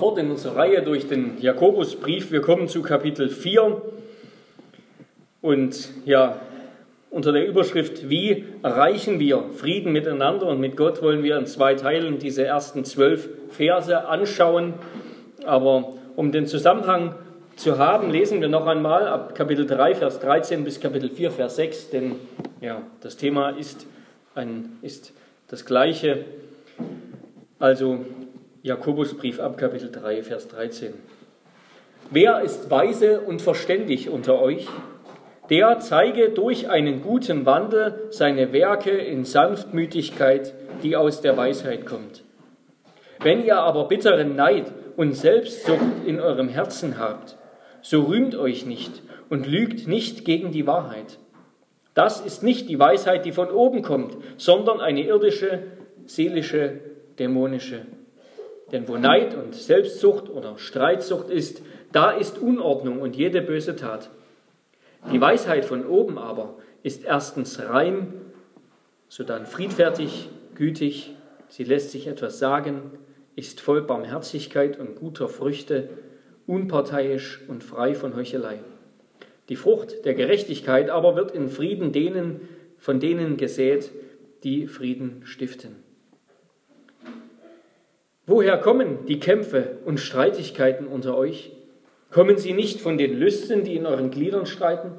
Fort in unserer Reihe durch den Jakobusbrief. Wir kommen zu Kapitel 4 und ja, unter der Überschrift Wie erreichen wir Frieden miteinander und mit Gott wollen wir in zwei Teilen diese ersten zwölf Verse anschauen. Aber um den Zusammenhang zu haben, lesen wir noch einmal ab Kapitel 3, Vers 13 bis Kapitel 4, Vers 6, denn ja, das Thema ist, ein, ist das gleiche. Also Jakobusbrief ab Kapitel 3, Vers 13. Wer ist weise und verständig unter euch? Der zeige durch einen guten Wandel seine Werke in Sanftmütigkeit, die aus der Weisheit kommt. Wenn ihr aber bitteren Neid und Selbstsucht in eurem Herzen habt, so rühmt euch nicht und lügt nicht gegen die Wahrheit. Das ist nicht die Weisheit, die von oben kommt, sondern eine irdische, seelische, dämonische denn wo Neid und Selbstsucht oder Streitsucht ist, da ist Unordnung und jede böse Tat. Die Weisheit von oben aber ist erstens rein, sodann friedfertig, gütig, sie lässt sich etwas sagen, ist voll Barmherzigkeit und guter Früchte, unparteiisch und frei von Heuchelei. Die Frucht der Gerechtigkeit aber wird in Frieden denen, von denen gesät, die Frieden stiften. Woher kommen die Kämpfe und Streitigkeiten unter euch? Kommen sie nicht von den Lüsten, die in euren Gliedern streiten?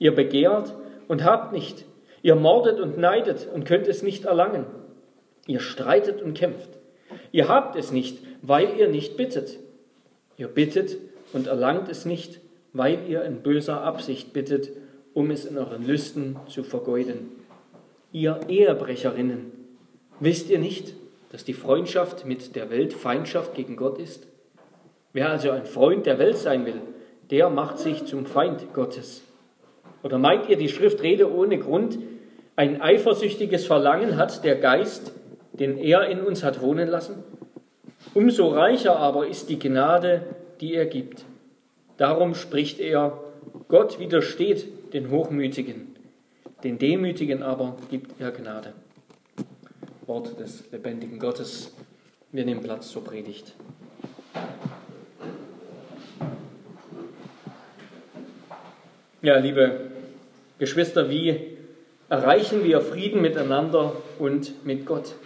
Ihr begehrt und habt nicht. Ihr mordet und neidet und könnt es nicht erlangen. Ihr streitet und kämpft. Ihr habt es nicht, weil ihr nicht bittet. Ihr bittet und erlangt es nicht, weil ihr in böser Absicht bittet, um es in euren Lüsten zu vergeuden. Ihr Ehebrecherinnen, wisst ihr nicht, dass die Freundschaft mit der Welt Feindschaft gegen Gott ist? Wer also ein Freund der Welt sein will, der macht sich zum Feind Gottes. Oder meint ihr, die Schrift rede ohne Grund? Ein eifersüchtiges Verlangen hat der Geist, den er in uns hat wohnen lassen? Umso reicher aber ist die Gnade, die er gibt. Darum spricht er, Gott widersteht den Hochmütigen, den Demütigen aber gibt er Gnade. Wort des lebendigen Gottes. Wir nehmen Platz zur Predigt. Ja, liebe Geschwister, wie erreichen wir Frieden miteinander und mit Gott?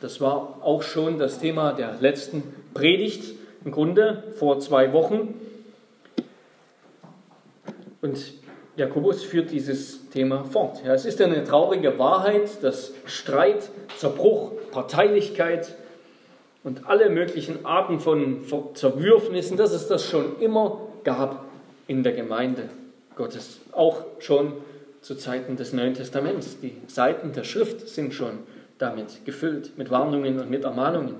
Das war auch schon das Thema der letzten Predigt, im Grunde vor zwei Wochen. Und Jakobus führt dieses Thema fort. Ja, es ist eine traurige Wahrheit, dass Streit, Zerbruch, Parteilichkeit und alle möglichen Arten von Zerwürfnissen, dass es das schon immer gab in der Gemeinde Gottes, auch schon zu Zeiten des Neuen Testaments. Die Seiten der Schrift sind schon damit gefüllt, mit Warnungen und mit Ermahnungen.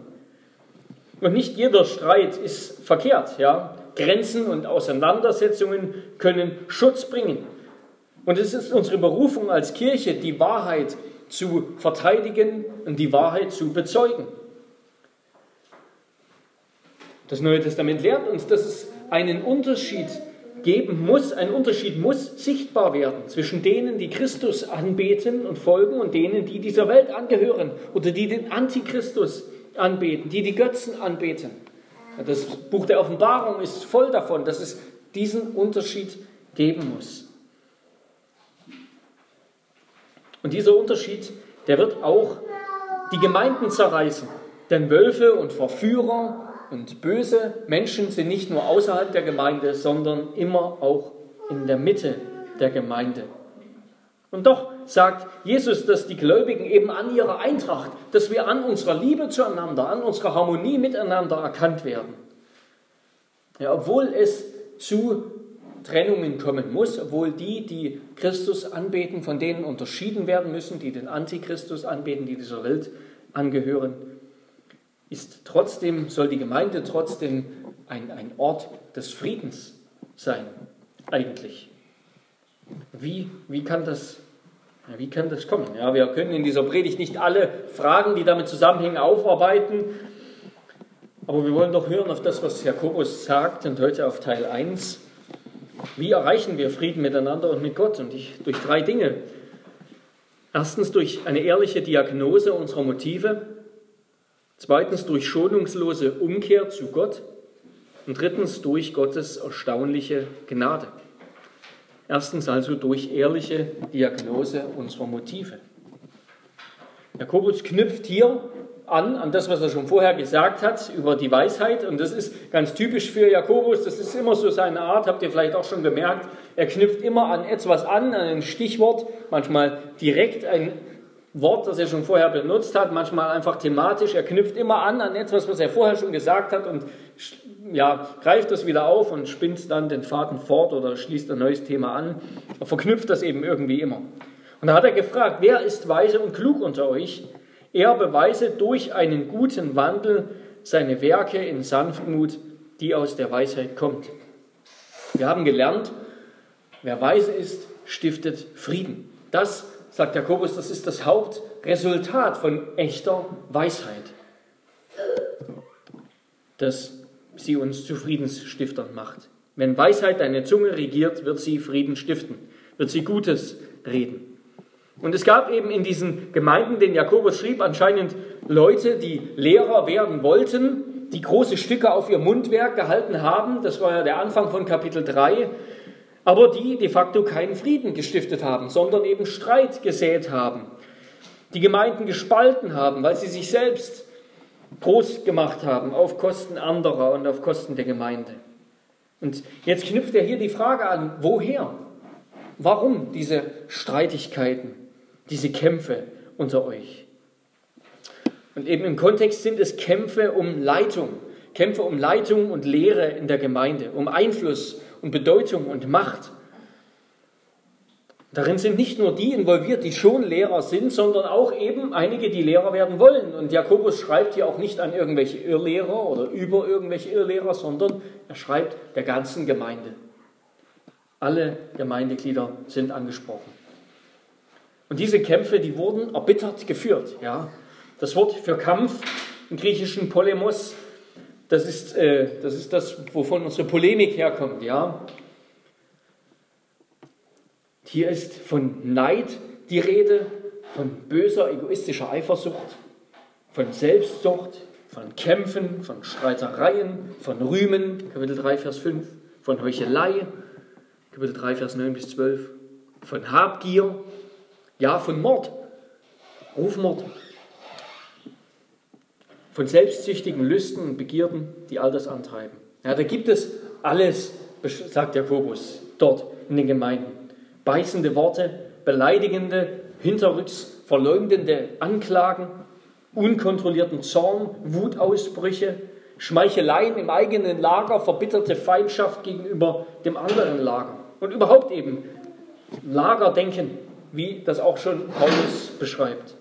Und nicht jeder Streit ist verkehrt, ja. Grenzen und Auseinandersetzungen können Schutz bringen. Und es ist unsere Berufung als Kirche, die Wahrheit zu verteidigen und die Wahrheit zu bezeugen. Das Neue Testament lehrt uns, dass es einen Unterschied geben muss, ein Unterschied muss sichtbar werden zwischen denen, die Christus anbeten und folgen und denen, die dieser Welt angehören oder die den Antichristus anbeten, die die Götzen anbeten. Das Buch der Offenbarung ist voll davon, dass es diesen Unterschied geben muss. Und dieser Unterschied, der wird auch die Gemeinden zerreißen. Denn Wölfe und Verführer und böse Menschen sind nicht nur außerhalb der Gemeinde, sondern immer auch in der Mitte der Gemeinde. Und doch sagt Jesus, dass die Gläubigen eben an ihrer Eintracht, dass wir an unserer Liebe zueinander, an unserer Harmonie miteinander erkannt werden. Ja, obwohl es zu Trennungen kommen muss, obwohl die, die Christus anbeten, von denen unterschieden werden müssen, die den Antichristus anbeten, die dieser Welt angehören, ist trotzdem, soll die Gemeinde trotzdem ein, ein Ort des Friedens sein, eigentlich. Wie, wie kann das wie kann das kommen? Ja, wir können in dieser Predigt nicht alle Fragen, die damit zusammenhängen, aufarbeiten. Aber wir wollen doch hören auf das, was Jakobus sagt und heute auf Teil 1. Wie erreichen wir Frieden miteinander und mit Gott? Und ich, durch drei Dinge. Erstens durch eine ehrliche Diagnose unserer Motive. Zweitens durch schonungslose Umkehr zu Gott. Und drittens durch Gottes erstaunliche Gnade. Erstens also durch ehrliche Diagnose unserer Motive. Jakobus knüpft hier an, an das, was er schon vorher gesagt hat über die Weisheit. Und das ist ganz typisch für Jakobus. Das ist immer so seine Art, habt ihr vielleicht auch schon gemerkt. Er knüpft immer an etwas an, an ein Stichwort, manchmal direkt ein Wort, das er schon vorher benutzt hat, manchmal einfach thematisch. Er knüpft immer an an etwas, was er vorher schon gesagt hat und ja, greift das wieder auf und spinnt dann den Faden fort oder schließt ein neues Thema an. Er verknüpft das eben irgendwie immer. Und da hat er gefragt, wer ist weise und klug unter euch? Er beweise durch einen guten Wandel seine Werke in Sanftmut, die aus der Weisheit kommt. Wir haben gelernt, wer weise ist, stiftet Frieden. Das, sagt Jakobus, das ist das Hauptresultat von echter Weisheit, dass sie uns zu Friedensstiftern macht. Wenn Weisheit deine Zunge regiert, wird sie Frieden stiften, wird sie Gutes reden. Und es gab eben in diesen Gemeinden, den Jakobus schrieb, anscheinend Leute, die Lehrer werden wollten, die große Stücke auf ihr Mundwerk gehalten haben. Das war ja der Anfang von Kapitel 3. Aber die de facto keinen Frieden gestiftet haben, sondern eben Streit gesät haben. Die Gemeinden gespalten haben, weil sie sich selbst groß gemacht haben auf Kosten anderer und auf Kosten der Gemeinde. Und jetzt knüpft er hier die Frage an, woher? Warum diese Streitigkeiten? Diese Kämpfe unter euch. Und eben im Kontext sind es Kämpfe um Leitung, Kämpfe um Leitung und Lehre in der Gemeinde, um Einfluss und Bedeutung und Macht. Darin sind nicht nur die involviert, die schon Lehrer sind, sondern auch eben einige, die Lehrer werden wollen. Und Jakobus schreibt hier auch nicht an irgendwelche Irrlehrer oder über irgendwelche Irrlehrer, sondern er schreibt der ganzen Gemeinde. Alle Gemeindeglieder sind angesprochen. Und diese Kämpfe, die wurden erbittert geführt. Ja. Das Wort für Kampf im griechischen Polemos, das ist, äh, das ist das, wovon unsere Polemik herkommt. Ja. Hier ist von Neid die Rede, von böser, egoistischer Eifersucht, von Selbstsucht, von Kämpfen, von Streitereien, von Rühmen, Kapitel 3, Vers 5, von Heuchelei, Kapitel 3, Vers 9 bis 12, von Habgier, ja, von Mord, Rufmord, von selbstsüchtigen Lüsten und Begierden, die all das antreiben. Ja, da gibt es alles, sagt Jakobus, dort in den Gemeinden. Beißende Worte, beleidigende, hinterrücks verleumdende Anklagen, unkontrollierten Zorn, Wutausbrüche, Schmeicheleien im eigenen Lager, verbitterte Feindschaft gegenüber dem anderen Lager. Und überhaupt eben Lagerdenken, wie das auch schon Paulus beschreibt.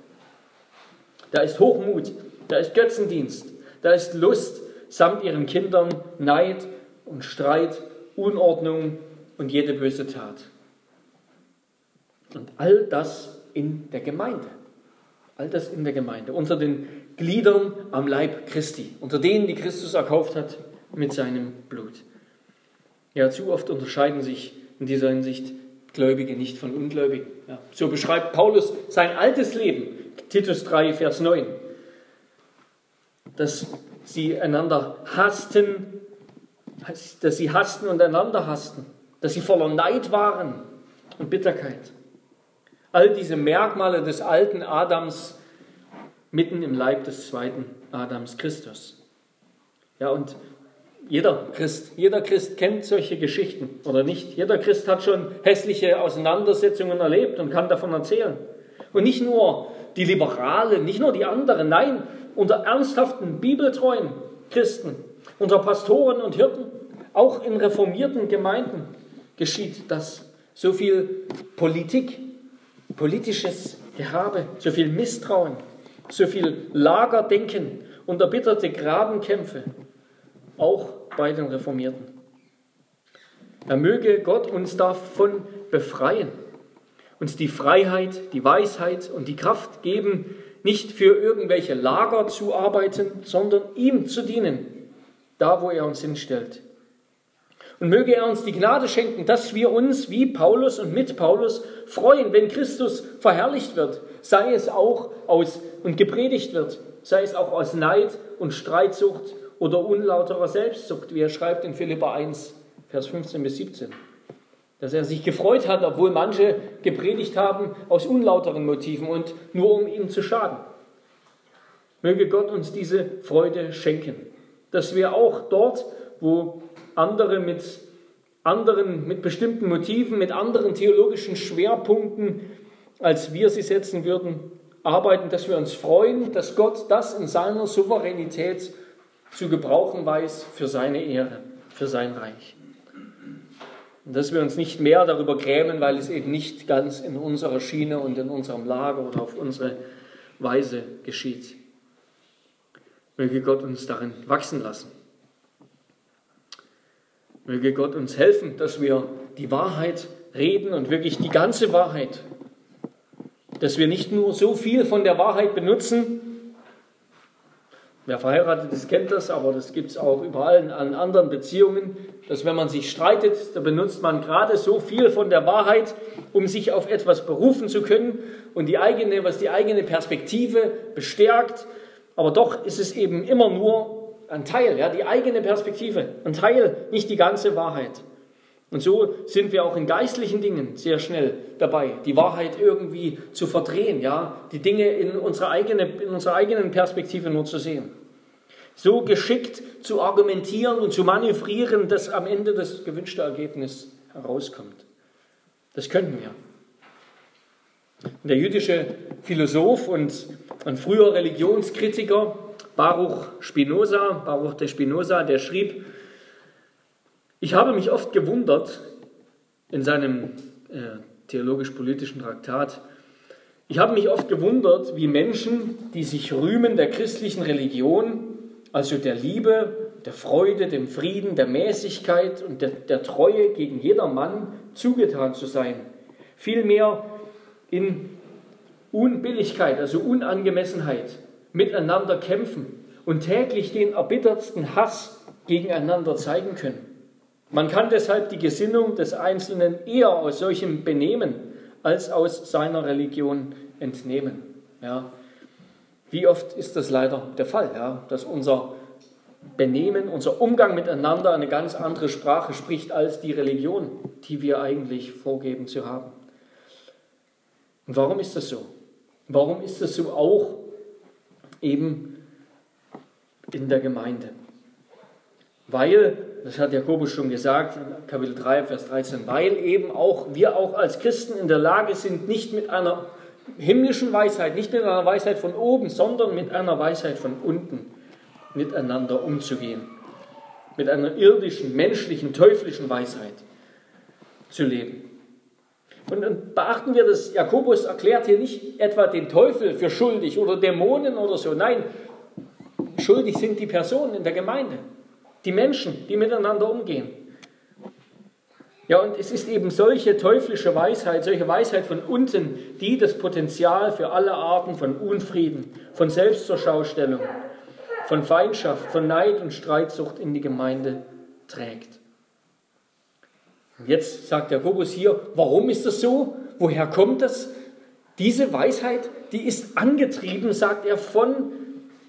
Da ist Hochmut, da ist Götzendienst, da ist Lust samt ihren Kindern, Neid und Streit, Unordnung und jede böse Tat. Und all das in der Gemeinde. All das in der Gemeinde, unter den Gliedern am Leib Christi, unter denen, die Christus erkauft hat mit seinem Blut. Ja, zu oft unterscheiden sich in dieser Hinsicht Gläubige nicht von Ungläubigen. Ja, so beschreibt Paulus sein altes Leben, Titus 3, Vers 9, dass sie einander hassten, dass sie hassten und einander hassten, dass sie voller Neid waren und Bitterkeit. All diese Merkmale des alten Adams mitten im Leib des zweiten Adams Christus. Ja, und jeder Christ, jeder Christ kennt solche Geschichten oder nicht. Jeder Christ hat schon hässliche Auseinandersetzungen erlebt und kann davon erzählen. Und nicht nur die Liberalen, nicht nur die anderen, nein, unter ernsthaften, bibeltreuen Christen, unter Pastoren und Hirten, auch in reformierten Gemeinden geschieht das. So viel Politik, politisches Gehabe, so viel Misstrauen, so viel Lagerdenken und erbitterte Grabenkämpfe auch bei den Reformierten. Er möge Gott uns davon befreien, uns die Freiheit, die Weisheit und die Kraft geben, nicht für irgendwelche Lager zu arbeiten, sondern ihm zu dienen, da wo er uns hinstellt. Und möge er uns die Gnade schenken, dass wir uns wie Paulus und mit Paulus freuen, wenn Christus verherrlicht wird, sei es auch aus und gepredigt wird, sei es auch aus Neid und Streitsucht oder unlauterer Selbstsucht, wie er schreibt in Philippa 1, Vers 15 bis 17. Dass er sich gefreut hat, obwohl manche gepredigt haben aus unlauteren Motiven und nur um ihm zu schaden. Möge Gott uns diese Freude schenken, dass wir auch dort, wo andere mit anderen, mit bestimmten Motiven, mit anderen theologischen Schwerpunkten, als wir sie setzen würden, arbeiten, dass wir uns freuen, dass Gott das in seiner Souveränität zu gebrauchen weiß für seine Ehre, für sein Reich. Und dass wir uns nicht mehr darüber grämen, weil es eben nicht ganz in unserer Schiene und in unserem Lager oder auf unsere Weise geschieht. Möge Gott uns darin wachsen lassen. Möge Gott uns helfen, dass wir die Wahrheit reden und wirklich die ganze Wahrheit. Dass wir nicht nur so viel von der Wahrheit benutzen. Wer verheiratet ist, kennt das, aber das gibt es auch überall in anderen Beziehungen, dass wenn man sich streitet, da benutzt man gerade so viel von der Wahrheit, um sich auf etwas berufen zu können und die eigene, was die eigene Perspektive bestärkt. Aber doch ist es eben immer nur ein Teil, ja, die eigene Perspektive, ein Teil, nicht die ganze Wahrheit. Und so sind wir auch in geistlichen Dingen sehr schnell dabei, die Wahrheit irgendwie zu verdrehen, ja, die Dinge in unserer, eigene, in unserer eigenen Perspektive nur zu sehen. So geschickt zu argumentieren und zu manövrieren, dass am Ende das gewünschte Ergebnis herauskommt. Das könnten wir. Der jüdische Philosoph und ein früher Religionskritiker Baruch Spinoza, Baruch de Spinoza, der schrieb, ich habe mich oft gewundert in seinem äh, theologisch-politischen Traktat, ich habe mich oft gewundert, wie Menschen, die sich rühmen der christlichen Religion, also der Liebe, der Freude, dem Frieden, der Mäßigkeit und der, der Treue gegen jedermann zugetan zu sein, vielmehr in Unbilligkeit, also Unangemessenheit, miteinander kämpfen und täglich den erbittertsten Hass gegeneinander zeigen können. Man kann deshalb die Gesinnung des Einzelnen eher aus solchem Benehmen als aus seiner Religion entnehmen. Ja. Wie oft ist das leider der Fall, ja, dass unser Benehmen, unser Umgang miteinander eine ganz andere Sprache spricht als die Religion, die wir eigentlich vorgeben zu haben. Und warum ist das so? Warum ist das so auch eben in der Gemeinde. Weil, das hat Jakobus schon gesagt, Kapitel 3, Vers 13, weil eben auch wir auch als Christen in der Lage sind, nicht mit einer himmlischen Weisheit, nicht mit einer Weisheit von oben, sondern mit einer Weisheit von unten miteinander umzugehen. Mit einer irdischen, menschlichen, teuflischen Weisheit zu leben. Und beachten wir, dass Jakobus erklärt hier nicht etwa den Teufel für schuldig oder Dämonen oder so. Nein, schuldig sind die Personen in der Gemeinde, die Menschen, die miteinander umgehen. Ja, und es ist eben solche teuflische Weisheit, solche Weisheit von unten, die das Potenzial für alle Arten von Unfrieden, von Selbstzurschaustellung, von Feindschaft, von Neid und Streitsucht in die Gemeinde trägt. Jetzt sagt Jakobus hier, warum ist das so? Woher kommt das? Diese Weisheit, die ist angetrieben, sagt er, von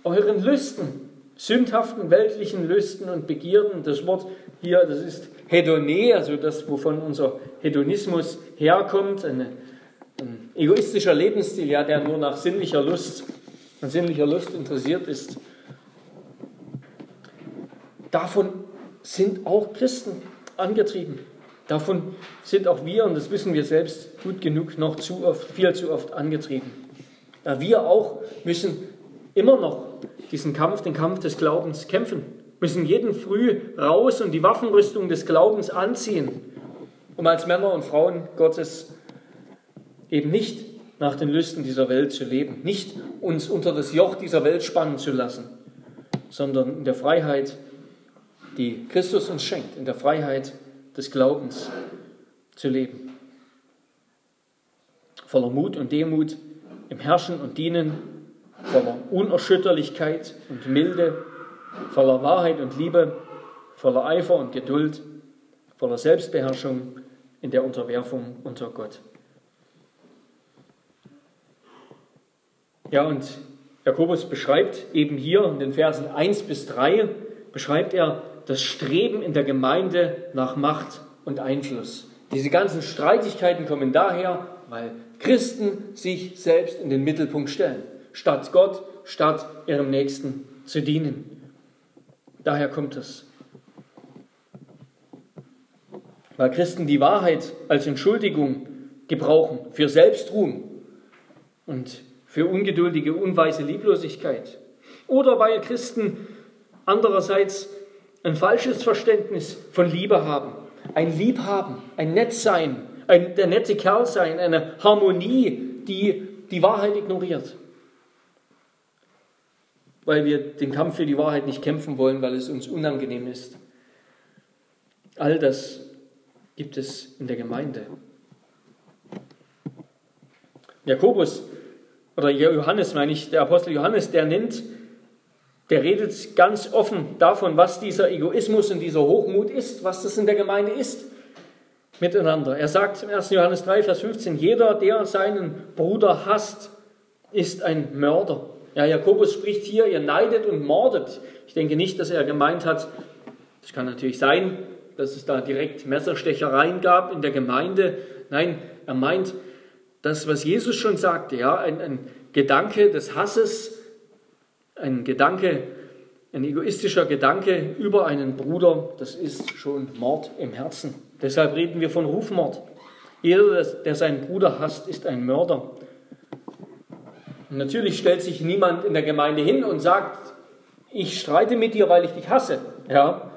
euren Lüsten, sündhaften weltlichen Lüsten und Begierden. Das Wort hier, das ist Hedone, also das, wovon unser Hedonismus herkommt, eine, ein egoistischer Lebensstil, ja, der nur nach sinnlicher Lust, an sinnlicher Lust interessiert ist. Davon sind auch Christen angetrieben. Davon sind auch wir, und das wissen wir selbst gut genug, noch zu oft, viel zu oft angetrieben. Ja, wir auch müssen immer noch diesen Kampf, den Kampf des Glaubens kämpfen, müssen jeden Früh raus und die Waffenrüstung des Glaubens anziehen, um als Männer und Frauen Gottes eben nicht nach den Lüsten dieser Welt zu leben, nicht uns unter das Joch dieser Welt spannen zu lassen, sondern in der Freiheit, die Christus uns schenkt, in der Freiheit, des Glaubens zu leben. Voller Mut und Demut im Herrschen und Dienen, voller Unerschütterlichkeit und Milde, voller Wahrheit und Liebe, voller Eifer und Geduld, voller Selbstbeherrschung in der Unterwerfung unter Gott. Ja, und Jakobus beschreibt eben hier in den Versen 1 bis 3 beschreibt er das Streben in der Gemeinde nach Macht und Einfluss. Diese ganzen Streitigkeiten kommen daher, weil Christen sich selbst in den Mittelpunkt stellen, statt Gott, statt ihrem Nächsten zu dienen. Daher kommt es. Weil Christen die Wahrheit als Entschuldigung gebrauchen für Selbstruhm und für ungeduldige, unweise Lieblosigkeit. Oder weil Christen andererseits ein falsches Verständnis von Liebe haben. Ein Liebhaben, ein Nettsein, ein, der nette Kerl sein, eine Harmonie, die die Wahrheit ignoriert. Weil wir den Kampf für die Wahrheit nicht kämpfen wollen, weil es uns unangenehm ist. All das gibt es in der Gemeinde. Jakobus oder Johannes, meine ich, der Apostel Johannes, der nennt, der redet ganz offen davon, was dieser Egoismus und dieser Hochmut ist, was das in der Gemeinde ist, miteinander. Er sagt im 1. Johannes 3, Vers 15, jeder, der seinen Bruder hasst, ist ein Mörder. Ja, Jakobus spricht hier, ihr neidet und mordet. Ich denke nicht, dass er gemeint hat, das kann natürlich sein, dass es da direkt Messerstechereien gab in der Gemeinde. Nein, er meint, das, was Jesus schon sagte, ja, ein, ein Gedanke des Hasses, ein Gedanke, ein egoistischer Gedanke über einen Bruder, das ist schon Mord im Herzen. Deshalb reden wir von Rufmord. Jeder, der seinen Bruder hasst, ist ein Mörder. Natürlich stellt sich niemand in der Gemeinde hin und sagt, ich streite mit dir, weil ich dich hasse. Ja,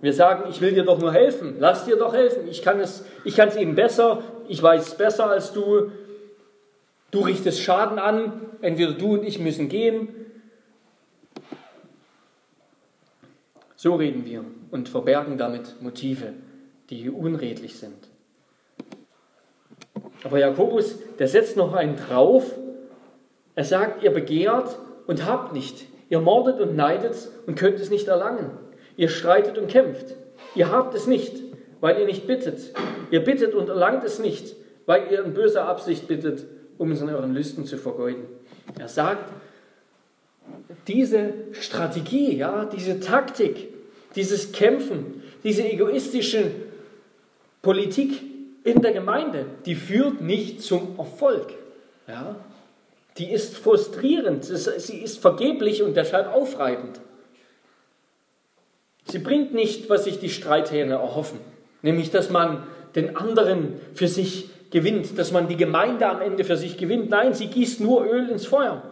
wir sagen, ich will dir doch nur helfen. Lass dir doch helfen. Ich kann es, ich kann es eben besser. Ich weiß es besser als du. Du richtest Schaden an, entweder du und ich müssen gehen. So reden wir und verbergen damit Motive, die unredlich sind. Aber Jakobus, der setzt noch einen drauf. Er sagt, ihr begehrt und habt nicht. Ihr mordet und neidet und könnt es nicht erlangen. Ihr streitet und kämpft. Ihr habt es nicht, weil ihr nicht bittet. Ihr bittet und erlangt es nicht, weil ihr in böser Absicht bittet um es in euren Lüsten zu vergeuden. Er sagt, diese Strategie, ja, diese Taktik, dieses Kämpfen, diese egoistische Politik in der Gemeinde, die führt nicht zum Erfolg. Ja? Die ist frustrierend, sie ist vergeblich und deshalb aufreibend. Sie bringt nicht, was sich die Streithähne erhoffen, nämlich dass man den anderen für sich gewinnt, dass man die Gemeinde am Ende für sich gewinnt. Nein, sie gießt nur Öl ins Feuer.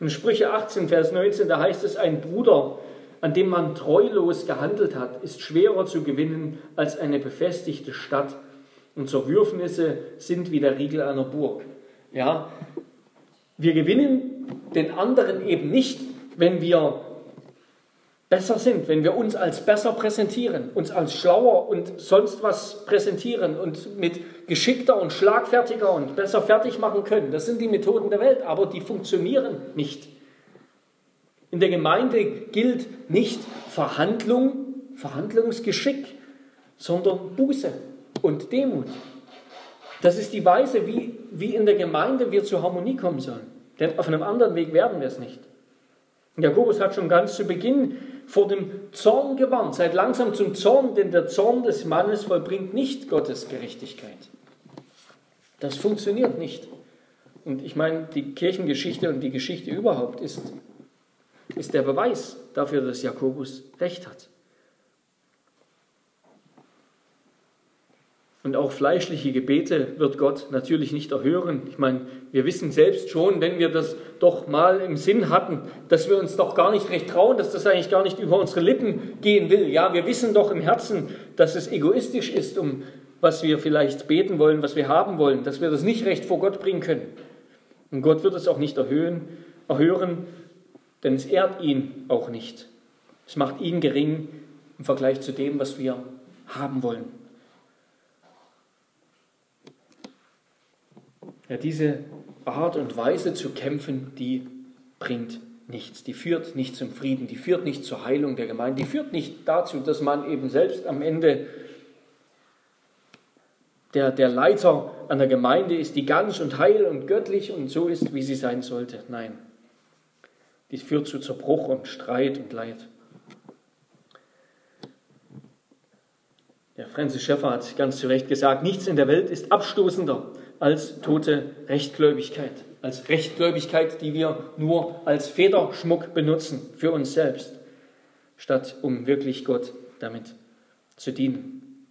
In Sprüche 18, Vers 19, da heißt es, ein Bruder, an dem man treulos gehandelt hat, ist schwerer zu gewinnen als eine befestigte Stadt. Und Zerwürfnisse sind wie der Riegel einer Burg. Ja, wir gewinnen den anderen eben nicht, wenn wir besser sind, wenn wir uns als besser präsentieren, uns als schlauer und sonst was präsentieren und mit geschickter und schlagfertiger und besser fertig machen können. Das sind die Methoden der Welt, aber die funktionieren nicht. In der Gemeinde gilt nicht Verhandlung, Verhandlungsgeschick, sondern Buße und Demut. Das ist die Weise, wie, wie in der Gemeinde wir zur Harmonie kommen sollen. Denn auf einem anderen Weg werden wir es nicht. Jakobus hat schon ganz zu Beginn vor dem Zorn gewarnt. Seid langsam zum Zorn, denn der Zorn des Mannes vollbringt nicht Gottes Gerechtigkeit. Das funktioniert nicht. Und ich meine, die Kirchengeschichte und die Geschichte überhaupt ist, ist der Beweis dafür, dass Jakobus recht hat. Und auch fleischliche Gebete wird Gott natürlich nicht erhören. Ich meine, wir wissen selbst schon, wenn wir das doch mal im Sinn hatten, dass wir uns doch gar nicht recht trauen, dass das eigentlich gar nicht über unsere Lippen gehen will. Ja, wir wissen doch im Herzen, dass es egoistisch ist, um was wir vielleicht beten wollen, was wir haben wollen, dass wir das nicht recht vor Gott bringen können. Und Gott wird es auch nicht erhöhen, erhören, denn es ehrt ihn auch nicht. Es macht ihn gering im Vergleich zu dem, was wir haben wollen. Ja, diese Art und Weise zu kämpfen, die bringt nichts. Die führt nicht zum Frieden, die führt nicht zur Heilung der Gemeinde, die führt nicht dazu, dass man eben selbst am Ende der, der Leiter an der Gemeinde ist, die ganz und heil und göttlich und so ist, wie sie sein sollte. Nein, dies führt zu Zerbruch und Streit und Leid. Der Francis Schäffer hat ganz zu Recht gesagt, nichts in der Welt ist abstoßender als tote Rechtgläubigkeit. Als Rechtgläubigkeit, die wir nur als Federschmuck benutzen für uns selbst, statt um wirklich Gott damit zu dienen.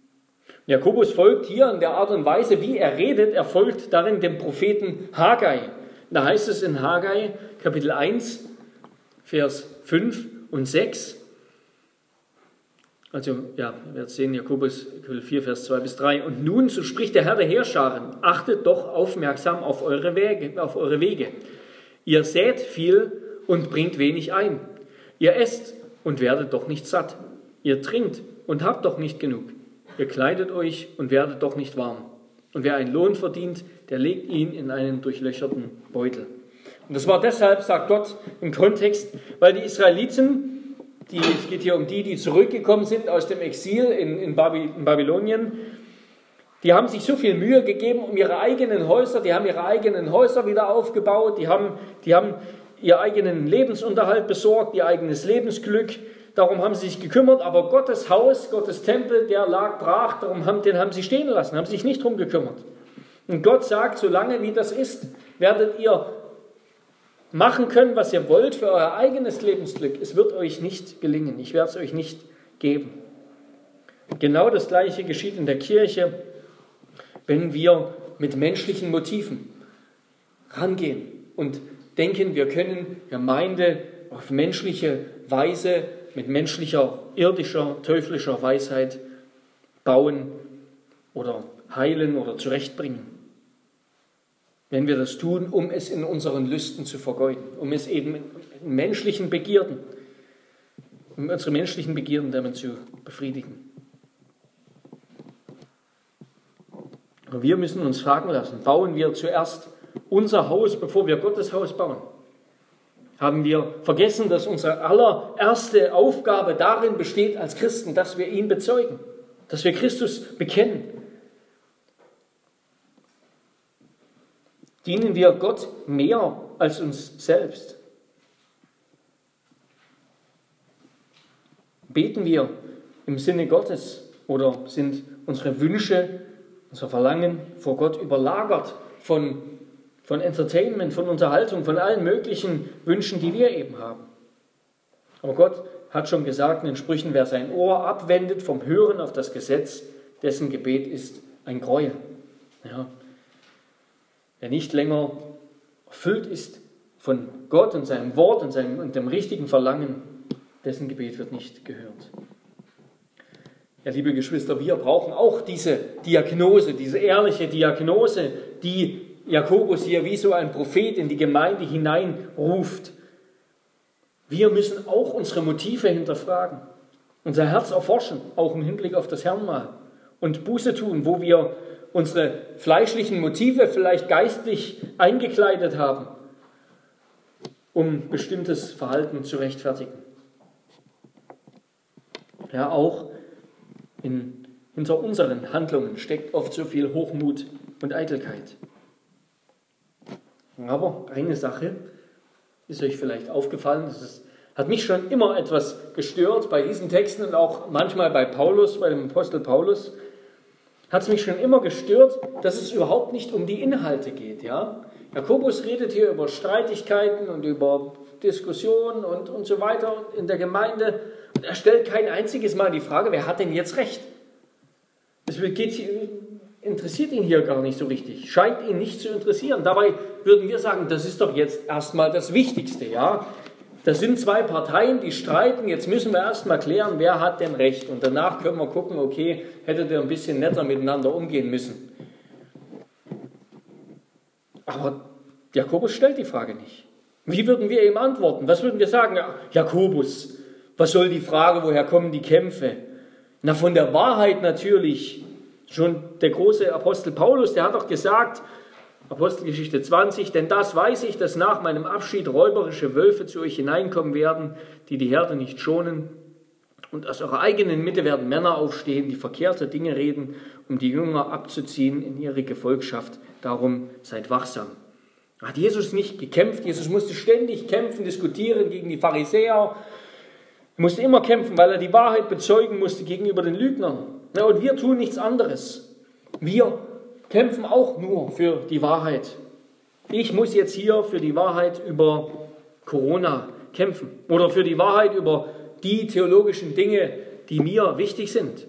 Jakobus folgt hier in der Art und Weise, wie er redet, er folgt darin dem Propheten Haggai. Da heißt es in Haggai Kapitel 1, Vers 5 und 6, also, ja, wir sehen, Jakobus Kapitel 4, Vers 2 bis 3. Und nun, so spricht der Herr der Heerscharen, achtet doch aufmerksam auf eure Wege, auf eure Wege. Ihr sät viel und bringt wenig ein. Ihr esst und werdet doch nicht satt. Ihr trinkt und habt doch nicht genug. Ihr kleidet euch und werdet doch nicht warm. Und wer einen Lohn verdient, der legt ihn in einen durchlöcherten Beutel. Und das war deshalb, sagt Gott im Kontext, weil die Israeliten die, es geht hier um die, die zurückgekommen sind aus dem Exil in, in, Baby, in Babylonien. Die haben sich so viel Mühe gegeben um ihre eigenen Häuser, die haben ihre eigenen Häuser wieder aufgebaut, die haben, die haben ihr eigenen Lebensunterhalt besorgt, ihr eigenes Lebensglück. Darum haben sie sich gekümmert, aber Gottes Haus, Gottes Tempel, der lag brach, darum haben, den haben sie stehen lassen, haben sich nicht drum gekümmert. Und Gott sagt, solange wie das ist, werdet ihr machen können, was ihr wollt für euer eigenes Lebensglück. Es wird euch nicht gelingen. Ich werde es euch nicht geben. Genau das Gleiche geschieht in der Kirche, wenn wir mit menschlichen Motiven rangehen und denken, wir können Gemeinde auf menschliche Weise, mit menschlicher, irdischer, teuflischer Weisheit bauen oder heilen oder zurechtbringen wenn wir das tun, um es in unseren Lüsten zu vergeuden, um es eben in menschlichen Begierden, um unsere menschlichen Begierden damit zu befriedigen. Aber wir müssen uns fragen lassen, bauen wir zuerst unser Haus, bevor wir Gottes Haus bauen? Haben wir vergessen, dass unsere allererste Aufgabe darin besteht als Christen, dass wir ihn bezeugen, dass wir Christus bekennen, Dienen wir Gott mehr als uns selbst? Beten wir im Sinne Gottes oder sind unsere Wünsche, unser Verlangen vor Gott überlagert von, von Entertainment, von Unterhaltung, von allen möglichen Wünschen, die wir eben haben? Aber Gott hat schon gesagt in den Sprüchen, wer sein Ohr abwendet vom Hören auf das Gesetz, dessen Gebet ist ein Gräuel. Ja, der nicht länger erfüllt ist von Gott und seinem Wort und, seinem, und dem richtigen Verlangen, dessen Gebet wird nicht gehört. Ja, liebe Geschwister, wir brauchen auch diese Diagnose, diese ehrliche Diagnose, die Jakobus hier wie so ein Prophet in die Gemeinde hineinruft. Wir müssen auch unsere Motive hinterfragen, unser Herz erforschen, auch im Hinblick auf das Herrnmal und Buße tun, wo wir unsere fleischlichen Motive vielleicht geistlich eingekleidet haben, um bestimmtes Verhalten zu rechtfertigen. Ja, auch in, hinter unseren Handlungen steckt oft so viel Hochmut und Eitelkeit. Aber eine Sache ist euch vielleicht aufgefallen, das ist, hat mich schon immer etwas gestört bei diesen Texten und auch manchmal bei Paulus, bei dem Apostel Paulus hat es mich schon immer gestört, dass es überhaupt nicht um die Inhalte geht. Ja? Jakobus redet hier über Streitigkeiten und über Diskussionen und, und so weiter in der Gemeinde. Und er stellt kein einziges Mal die Frage, wer hat denn jetzt recht? Es geht, interessiert ihn hier gar nicht so richtig, scheint ihn nicht zu interessieren. Dabei würden wir sagen, das ist doch jetzt erstmal das Wichtigste. Ja? Das sind zwei Parteien, die streiten. Jetzt müssen wir erstmal klären, wer hat denn recht. Und danach können wir gucken, okay, hättet ihr ein bisschen netter miteinander umgehen müssen. Aber Jakobus stellt die Frage nicht. Wie würden wir ihm antworten? Was würden wir sagen? Jakobus, was soll die Frage, woher kommen die Kämpfe? Na, von der Wahrheit natürlich. Schon der große Apostel Paulus, der hat doch gesagt, Apostelgeschichte 20, denn das weiß ich, dass nach meinem Abschied räuberische Wölfe zu euch hineinkommen werden, die die Herde nicht schonen. Und aus eurer eigenen Mitte werden Männer aufstehen, die verkehrte Dinge reden, um die Jünger abzuziehen in ihre Gefolgschaft. Darum seid wachsam. Hat Jesus nicht gekämpft? Jesus musste ständig kämpfen, diskutieren gegen die Pharisäer. Er musste immer kämpfen, weil er die Wahrheit bezeugen musste gegenüber den Lügnern. Ja, und wir tun nichts anderes. Wir kämpfen auch nur für die Wahrheit. Ich muss jetzt hier für die Wahrheit über Corona kämpfen oder für die Wahrheit über die theologischen Dinge, die mir wichtig sind.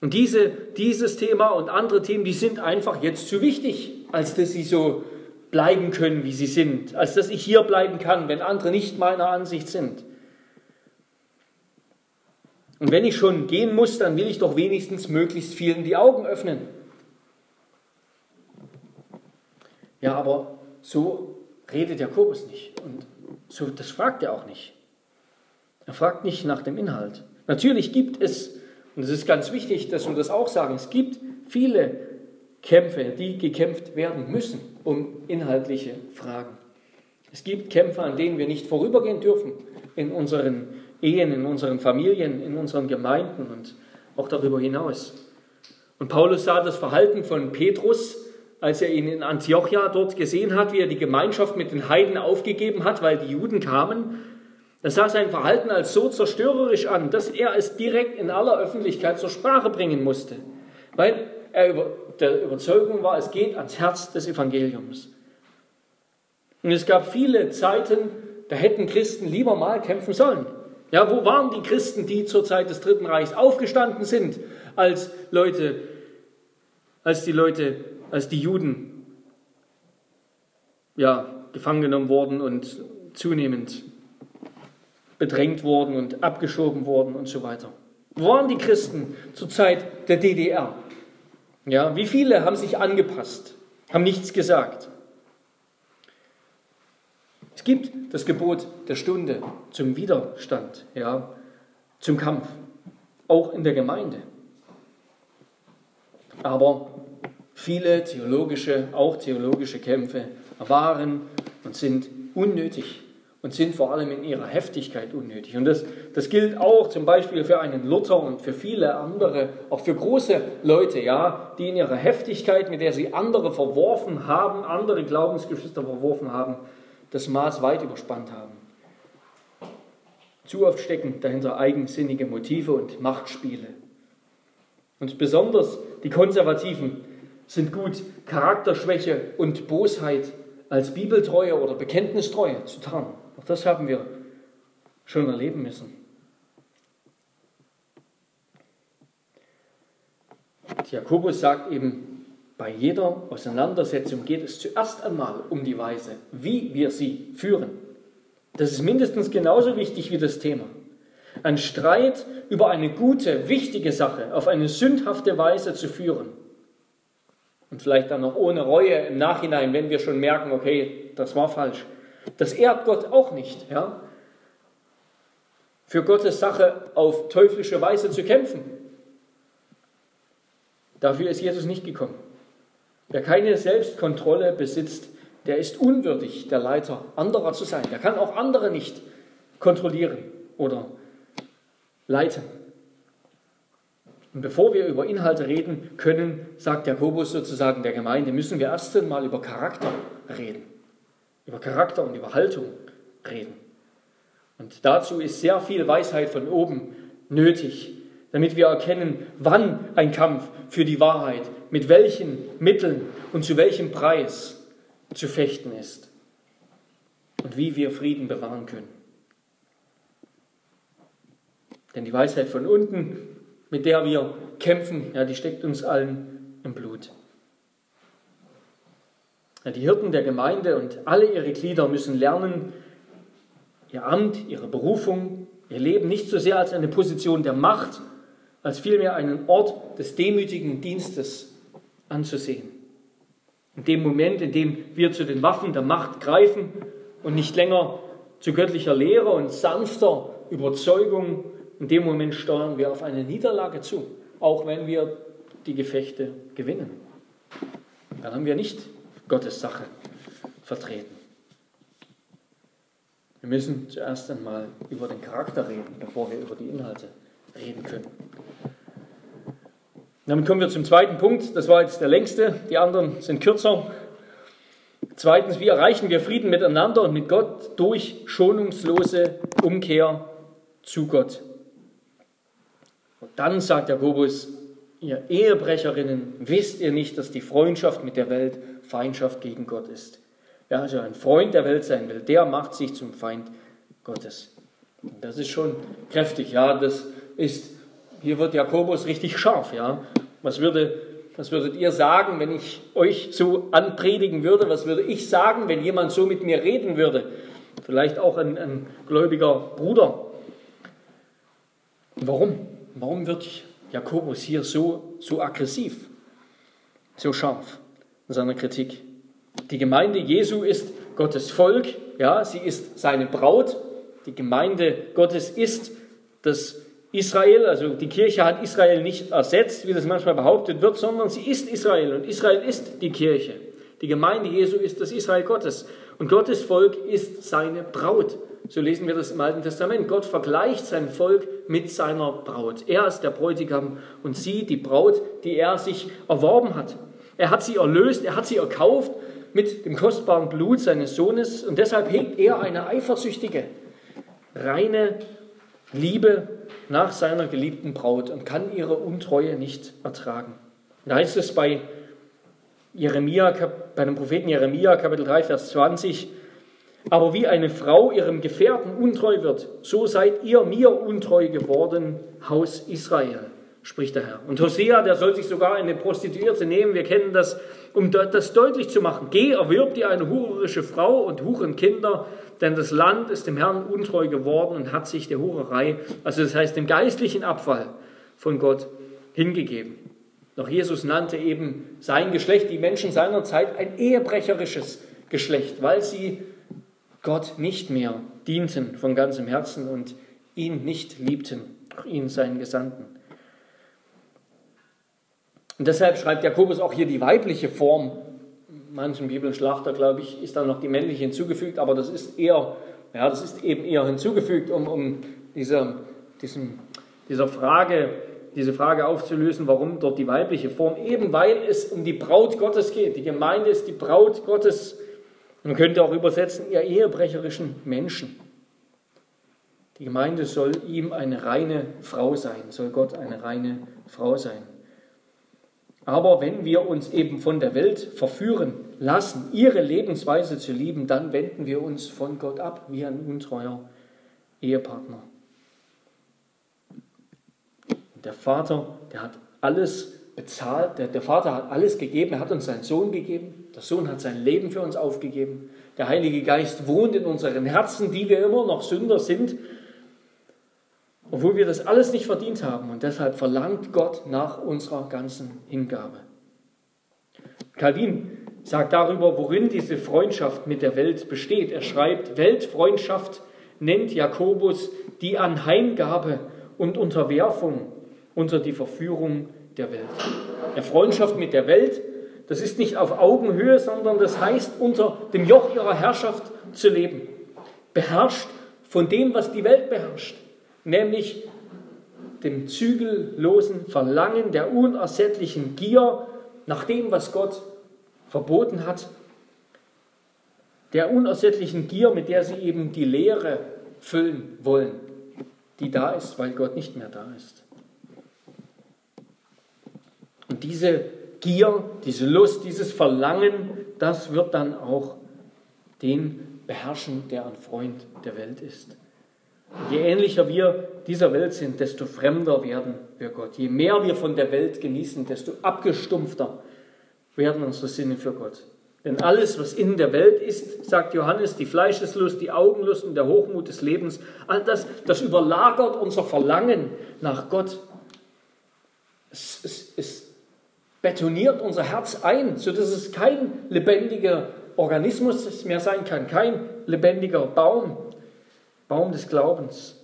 Und diese, dieses Thema und andere Themen, die sind einfach jetzt zu wichtig, als dass sie so bleiben können, wie sie sind, als dass ich hier bleiben kann, wenn andere nicht meiner Ansicht sind. Und wenn ich schon gehen muss, dann will ich doch wenigstens möglichst vielen die Augen öffnen. Ja, aber so redet Jakobus nicht. Und so, das fragt er auch nicht. Er fragt nicht nach dem Inhalt. Natürlich gibt es, und es ist ganz wichtig, dass wir das auch sagen, es gibt viele Kämpfe, die gekämpft werden müssen um inhaltliche Fragen. Es gibt Kämpfe, an denen wir nicht vorübergehen dürfen in unseren Ehen, in unseren Familien, in unseren Gemeinden und auch darüber hinaus. Und Paulus sah das Verhalten von Petrus als er ihn in Antiochia dort gesehen hat, wie er die Gemeinschaft mit den Heiden aufgegeben hat, weil die Juden kamen, da sah sein Verhalten als so zerstörerisch an, dass er es direkt in aller Öffentlichkeit zur Sprache bringen musste, weil er der Überzeugung war, es geht ans Herz des Evangeliums. Und es gab viele Zeiten, da hätten Christen lieber mal kämpfen sollen. Ja, wo waren die Christen, die zur Zeit des Dritten Reichs aufgestanden sind, als Leute, als die Leute als die Juden ja, gefangen genommen wurden und zunehmend bedrängt wurden und abgeschoben wurden und so weiter. Wo waren die Christen zur Zeit der DDR? Ja, wie viele haben sich angepasst, haben nichts gesagt? Es gibt das Gebot der Stunde zum Widerstand, ja, zum Kampf, auch in der Gemeinde. Aber Viele theologische, auch theologische Kämpfe waren und sind unnötig und sind vor allem in ihrer Heftigkeit unnötig. Und das, das gilt auch zum Beispiel für einen Luther und für viele andere, auch für große Leute, ja, die in ihrer Heftigkeit, mit der sie andere verworfen haben, andere Glaubensgeschwister verworfen haben, das Maß weit überspannt haben. Zu oft stecken dahinter eigensinnige Motive und Machtspiele. Und besonders die Konservativen sind gut, Charakterschwäche und Bosheit als Bibeltreue oder Bekenntnistreue zu tarnen. Auch das haben wir schon erleben müssen. Jakobus sagt eben, bei jeder Auseinandersetzung geht es zuerst einmal um die Weise, wie wir sie führen. Das ist mindestens genauso wichtig wie das Thema. Ein Streit über eine gute, wichtige Sache auf eine sündhafte Weise zu führen, und vielleicht dann noch ohne Reue im Nachhinein, wenn wir schon merken, okay, das war falsch. Das ehrt Gott auch nicht, ja? Für Gottes Sache auf teuflische Weise zu kämpfen. Dafür ist Jesus nicht gekommen. Wer keine Selbstkontrolle besitzt, der ist unwürdig, der Leiter anderer zu sein. Der kann auch andere nicht kontrollieren oder leiten. Und bevor wir über Inhalte reden können, sagt Jakobus sozusagen der Gemeinde, müssen wir erst einmal über Charakter reden. Über Charakter und über Haltung reden. Und dazu ist sehr viel Weisheit von oben nötig, damit wir erkennen, wann ein Kampf für die Wahrheit, mit welchen Mitteln und zu welchem Preis zu fechten ist und wie wir Frieden bewahren können. Denn die Weisheit von unten mit der wir kämpfen, ja, die steckt uns allen im Blut. Ja, die Hirten der Gemeinde und alle ihre Glieder müssen lernen, ihr Amt, ihre Berufung, ihr Leben nicht so sehr als eine Position der Macht, als vielmehr einen Ort des demütigen Dienstes anzusehen. In dem Moment, in dem wir zu den Waffen der Macht greifen und nicht länger zu göttlicher Lehre und sanfter Überzeugung in dem Moment steuern wir auf eine Niederlage zu, auch wenn wir die Gefechte gewinnen. Dann haben wir nicht Gottes Sache vertreten. Wir müssen zuerst einmal über den Charakter reden, bevor wir über die Inhalte reden können. Damit kommen wir zum zweiten Punkt. Das war jetzt der längste, die anderen sind kürzer. Zweitens, wie erreichen wir Frieden miteinander und mit Gott durch schonungslose Umkehr zu Gott? Dann sagt Jakobus, ihr Ehebrecherinnen, wisst ihr nicht, dass die Freundschaft mit der Welt Feindschaft gegen Gott ist? Wer also ein Freund der Welt sein will, der macht sich zum Feind Gottes. Das ist schon kräftig, ja. Das ist, hier wird Jakobus richtig scharf, ja. Was würde, was würdet ihr sagen, wenn ich euch so anpredigen würde? Was würde ich sagen, wenn jemand so mit mir reden würde? Vielleicht auch ein, ein gläubiger Bruder. Warum? Warum wird Jakobus hier so, so aggressiv, so scharf in seiner Kritik? Die Gemeinde Jesu ist Gottes Volk, ja, sie ist seine Braut. Die Gemeinde Gottes ist das Israel, also die Kirche hat Israel nicht ersetzt, wie das manchmal behauptet wird, sondern sie ist Israel und Israel ist die Kirche. Die Gemeinde Jesu ist das Israel Gottes und Gottes Volk ist seine Braut. So lesen wir das im Alten Testament. Gott vergleicht sein Volk mit seiner Braut. Er ist der Bräutigam und sie die Braut, die er sich erworben hat. Er hat sie erlöst, er hat sie erkauft mit dem kostbaren Blut seines Sohnes und deshalb hegt er eine eifersüchtige, reine Liebe nach seiner geliebten Braut und kann ihre Untreue nicht ertragen. Da heißt es bei Jeremia, bei dem Propheten Jeremia, Kapitel 3, Vers 20, aber wie eine Frau ihrem Gefährten untreu wird, so seid ihr mir untreu geworden, Haus Israel, spricht der Herr. Und Hosea, der soll sich sogar eine Prostituierte nehmen. Wir kennen das, um das deutlich zu machen. Geh, erwirb dir eine hurerische Frau und huren Kinder, denn das Land ist dem Herrn untreu geworden und hat sich der Hurerei, also das heißt dem geistlichen Abfall von Gott hingegeben. Doch Jesus nannte eben sein Geschlecht, die Menschen seiner Zeit, ein ehebrecherisches Geschlecht, weil sie Gott nicht mehr dienten von ganzem Herzen und ihn nicht liebten, ihn seinen Gesandten. Und deshalb schreibt Jakobus auch hier die weibliche Form. Manchen Bibelschlachter, glaube ich, ist dann noch die männliche hinzugefügt, aber das ist eher, ja, das ist eben eher hinzugefügt, um, um diese, diesem, dieser Frage, diese Frage aufzulösen, warum dort die weibliche Form, eben weil es um die Braut Gottes geht. Die Gemeinde ist die Braut Gottes man könnte auch übersetzen, ihr ehebrecherischen Menschen. Die Gemeinde soll ihm eine reine Frau sein, soll Gott eine reine Frau sein. Aber wenn wir uns eben von der Welt verführen lassen, ihre Lebensweise zu lieben, dann wenden wir uns von Gott ab wie ein untreuer Ehepartner. Der Vater, der hat alles bezahlt, der, der Vater hat alles gegeben, er hat uns seinen Sohn gegeben, der Sohn hat sein Leben für uns aufgegeben. Der Heilige Geist wohnt in unseren Herzen, die wir immer noch Sünder sind, obwohl wir das alles nicht verdient haben. Und deshalb verlangt Gott nach unserer ganzen Hingabe. Calvin sagt darüber, worin diese Freundschaft mit der Welt besteht. Er schreibt, Weltfreundschaft nennt Jakobus die Anheimgabe und Unterwerfung unter die Verführung der Welt. Der Freundschaft mit der Welt das ist nicht auf Augenhöhe, sondern das heißt, unter dem Joch ihrer Herrschaft zu leben. Beherrscht von dem, was die Welt beherrscht, nämlich dem zügellosen Verlangen der unersättlichen Gier nach dem, was Gott verboten hat, der unersättlichen Gier, mit der sie eben die Leere füllen wollen, die da ist, weil Gott nicht mehr da ist. Und diese Gier, diese Lust, dieses Verlangen, das wird dann auch den beherrschen, der ein Freund der Welt ist. Je ähnlicher wir dieser Welt sind, desto fremder werden wir Gott. Je mehr wir von der Welt genießen, desto abgestumpfter werden unsere Sinne für Gott. Denn alles, was in der Welt ist, sagt Johannes, die Fleischeslust, die Augenlust und der Hochmut des Lebens, all das, das überlagert unser Verlangen nach Gott. Es, es, es betoniert unser Herz ein, sodass es kein lebendiger Organismus mehr sein kann, kein lebendiger Baum, Baum des Glaubens.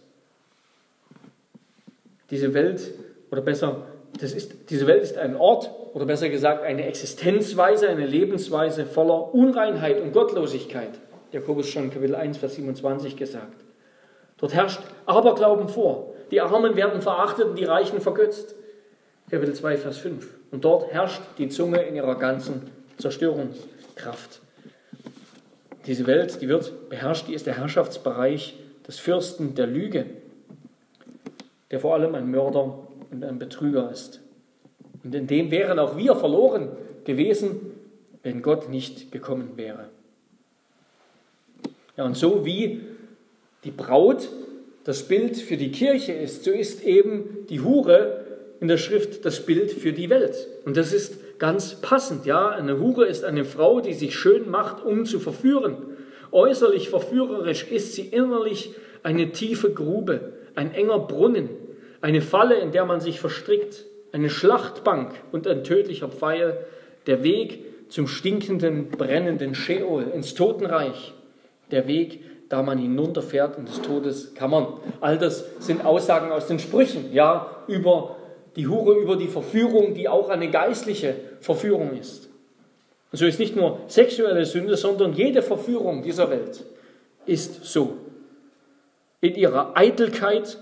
Diese Welt, oder besser, das ist, diese Welt ist ein Ort, oder besser gesagt eine Existenzweise, eine Lebensweise voller Unreinheit und Gottlosigkeit. Jakobus schon Kapitel 1, Vers 27 gesagt. Dort herrscht Aberglauben vor. Die Armen werden verachtet und die Reichen vergötzt. Kapitel 2, Vers 5. Und dort herrscht die Zunge in ihrer ganzen Zerstörungskraft. Diese Welt, die wird beherrscht, die ist der Herrschaftsbereich des Fürsten der Lüge, der vor allem ein Mörder und ein Betrüger ist. Und in dem wären auch wir verloren gewesen, wenn Gott nicht gekommen wäre. Ja, und so wie die Braut das Bild für die Kirche ist, so ist eben die Hure in der Schrift das Bild für die Welt. Und das ist ganz passend. Ja, eine Hure ist eine Frau, die sich schön macht, um zu verführen. Äußerlich verführerisch ist sie innerlich eine tiefe Grube, ein enger Brunnen, eine Falle, in der man sich verstrickt, eine Schlachtbank und ein tödlicher Pfeil, der Weg zum stinkenden, brennenden Sheol, ins Totenreich, der Weg, da man hinunterfährt in des Todes Kammern. All das sind Aussagen aus den Sprüchen, ja, über die Hure, über die Verführung, die auch eine geistliche Verführung ist. So ist nicht nur sexuelle Sünde, sondern jede Verführung dieser Welt ist so. In ihrer Eitelkeit,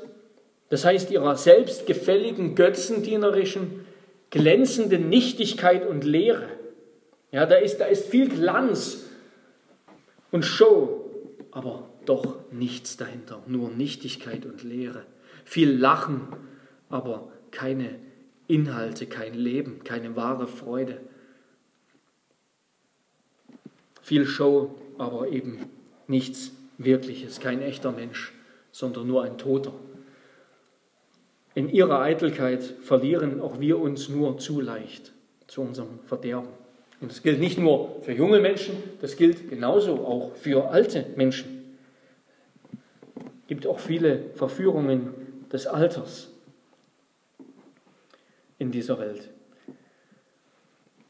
das heißt ihrer selbstgefälligen, götzendienerischen, glänzenden Nichtigkeit und Leere. Ja, da ist, da ist viel Glanz und Show, aber doch nichts dahinter, nur Nichtigkeit und Leere. Viel Lachen, aber keine Inhalte, kein Leben, keine wahre Freude. Viel Show, aber eben nichts Wirkliches, kein echter Mensch, sondern nur ein Toter. In ihrer Eitelkeit verlieren auch wir uns nur zu leicht zu unserem Verderben. Und das gilt nicht nur für junge Menschen, das gilt genauso auch für alte Menschen. Es gibt auch viele Verführungen des Alters in dieser Welt.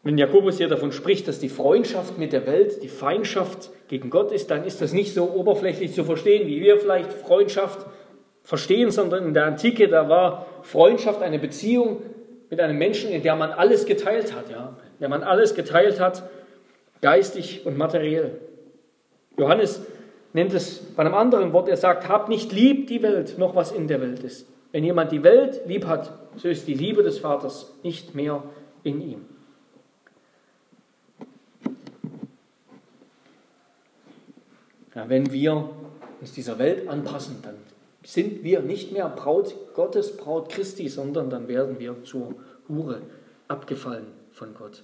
Wenn Jakobus hier davon spricht, dass die Freundschaft mit der Welt die Feindschaft gegen Gott ist, dann ist das nicht so oberflächlich zu verstehen, wie wir vielleicht Freundschaft verstehen, sondern in der Antike, da war Freundschaft eine Beziehung mit einem Menschen, in der man alles geteilt hat, ja, in der man alles geteilt hat, geistig und materiell. Johannes nennt es bei einem anderen Wort, er sagt, habt nicht lieb die Welt, noch was in der Welt ist. Wenn jemand die Welt lieb hat, so ist die Liebe des Vaters nicht mehr in ihm. Ja, wenn wir uns dieser Welt anpassen, dann sind wir nicht mehr Braut Gottes, Braut Christi, sondern dann werden wir zur Hure abgefallen von Gott.